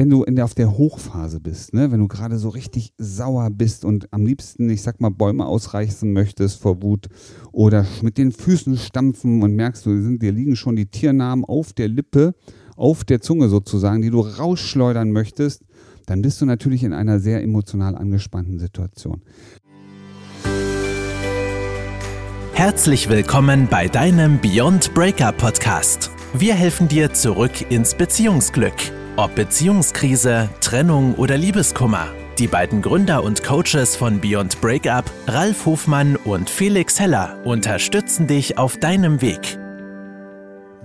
wenn du in der, auf der Hochphase bist, ne? wenn du gerade so richtig sauer bist und am liebsten, ich sag mal, Bäume ausreißen möchtest vor Wut oder mit den Füßen stampfen und merkst, du sind, dir liegen schon die Tiernamen auf der Lippe, auf der Zunge sozusagen, die du rausschleudern möchtest, dann bist du natürlich in einer sehr emotional angespannten Situation. Herzlich willkommen bei deinem Beyond Breakup Podcast. Wir helfen dir zurück ins Beziehungsglück ob Beziehungskrise, Trennung oder Liebeskummer. Die beiden Gründer und Coaches von Beyond Breakup, Ralf Hofmann und Felix Heller, unterstützen dich auf deinem Weg.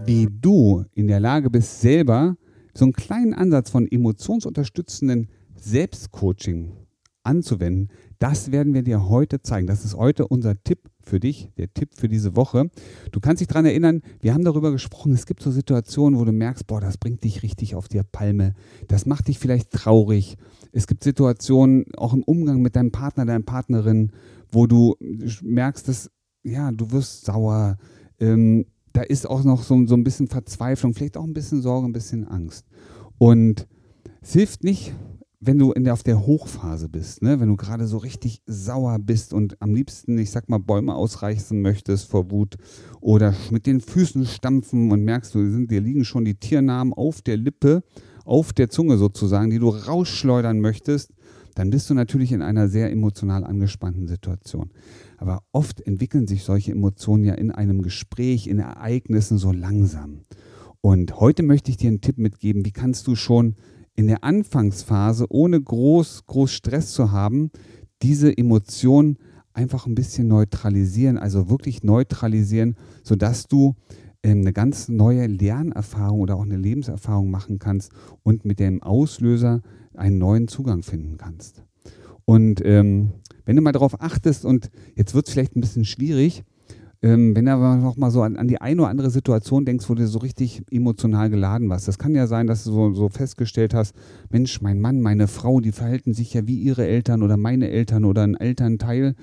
Wie du in der Lage bist, selber so einen kleinen Ansatz von emotionsunterstützenden Selbstcoaching anzuwenden, das werden wir dir heute zeigen. Das ist heute unser Tipp für dich, der Tipp für diese Woche. Du kannst dich daran erinnern, wir haben darüber gesprochen, es gibt so Situationen, wo du merkst, boah, das bringt dich richtig auf die Palme. Das macht dich vielleicht traurig. Es gibt Situationen, auch im Umgang mit deinem Partner, deiner Partnerin, wo du merkst, dass, ja, du wirst sauer. Ähm, da ist auch noch so, so ein bisschen Verzweiflung, vielleicht auch ein bisschen Sorge, ein bisschen Angst. Und es hilft nicht, wenn du in der, auf der Hochphase bist, ne? wenn du gerade so richtig sauer bist und am liebsten, ich sag mal, Bäume ausreißen möchtest vor Wut oder mit den Füßen stampfen und merkst, du sind, dir liegen schon die Tiernamen auf der Lippe, auf der Zunge sozusagen, die du rausschleudern möchtest, dann bist du natürlich in einer sehr emotional angespannten Situation. Aber oft entwickeln sich solche Emotionen ja in einem Gespräch, in Ereignissen so langsam. Und heute möchte ich dir einen Tipp mitgeben, wie kannst du schon in der Anfangsphase, ohne groß, groß Stress zu haben, diese Emotion einfach ein bisschen neutralisieren, also wirklich neutralisieren, sodass du ähm, eine ganz neue Lernerfahrung oder auch eine Lebenserfahrung machen kannst und mit dem Auslöser einen neuen Zugang finden kannst. Und ähm, wenn du mal darauf achtest, und jetzt wird es vielleicht ein bisschen schwierig, ähm, wenn du aber noch mal so an, an, die eine oder andere Situation denkst, wo du so richtig emotional geladen warst. Das kann ja sein, dass du so, so, festgestellt hast, Mensch, mein Mann, meine Frau, die verhalten sich ja wie ihre Eltern oder meine Eltern oder ein Elternteil.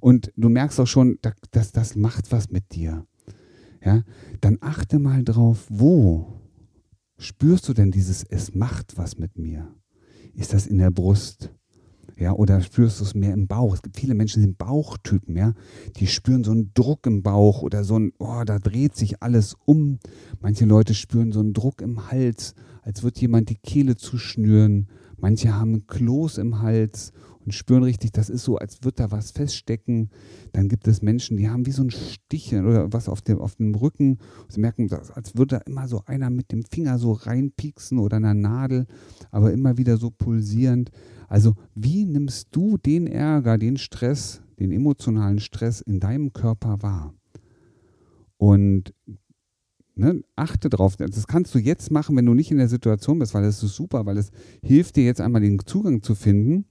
Und du merkst auch schon, dass das macht was mit dir. Ja, dann achte mal drauf, wo spürst du denn dieses Es macht was mit mir? Ist das in der Brust? Ja, oder spürst du es mehr im Bauch? Es gibt viele Menschen, die sind Bauchtypen, ja, die spüren so einen Druck im Bauch oder so ein, oh, da dreht sich alles um. Manche Leute spüren so einen Druck im Hals, als würde jemand die Kehle zuschnüren. Manche haben einen Kloß im Hals und spüren richtig, das ist so, als würde da was feststecken. Dann gibt es Menschen, die haben wie so ein Stich oder was auf dem, auf dem Rücken. Sie merken, als würde da immer so einer mit dem Finger so reinpieksen oder einer Nadel, aber immer wieder so pulsierend. Also wie nimmst du den Ärger, den Stress, den emotionalen Stress in deinem Körper wahr? Und ne, achte drauf. Das kannst du jetzt machen, wenn du nicht in der Situation bist, weil das ist super, weil es hilft dir jetzt einmal den Zugang zu finden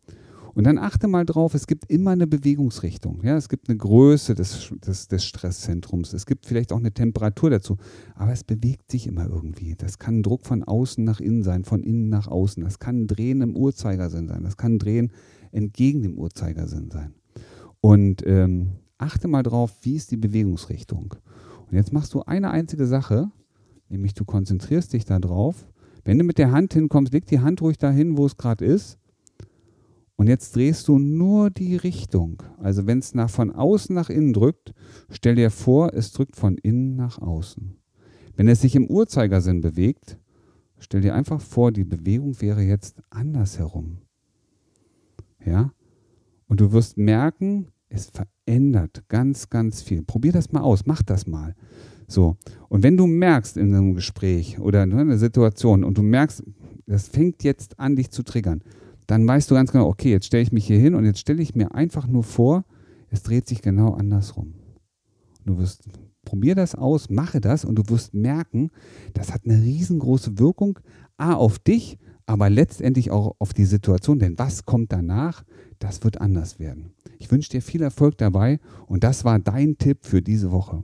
und dann achte mal drauf, es gibt immer eine Bewegungsrichtung. Ja? Es gibt eine Größe des, des, des Stresszentrums. Es gibt vielleicht auch eine Temperatur dazu. Aber es bewegt sich immer irgendwie. Das kann Druck von außen nach innen sein, von innen nach außen. Das kann ein Drehen im Uhrzeigersinn sein. Das kann ein Drehen entgegen dem Uhrzeigersinn sein. Und ähm, achte mal drauf, wie ist die Bewegungsrichtung. Und jetzt machst du eine einzige Sache, nämlich du konzentrierst dich darauf. Wenn du mit der Hand hinkommst, leg die Hand ruhig dahin, wo es gerade ist und jetzt drehst du nur die Richtung. Also wenn es nach von außen nach innen drückt, stell dir vor, es drückt von innen nach außen. Wenn es sich im Uhrzeigersinn bewegt, stell dir einfach vor, die Bewegung wäre jetzt andersherum. Ja? Und du wirst merken, es verändert ganz, ganz viel. Probier das mal aus, mach das mal. So. Und wenn du merkst in einem Gespräch oder in einer Situation und du merkst, das fängt jetzt an, dich zu triggern, dann weißt du ganz genau, okay, jetzt stelle ich mich hier hin und jetzt stelle ich mir einfach nur vor, es dreht sich genau andersrum. Du wirst, probier das aus, mache das und du wirst merken, das hat eine riesengroße Wirkung, A, auf dich, aber letztendlich auch auf die Situation, denn was kommt danach, das wird anders werden. Ich wünsche dir viel Erfolg dabei und das war dein Tipp für diese Woche.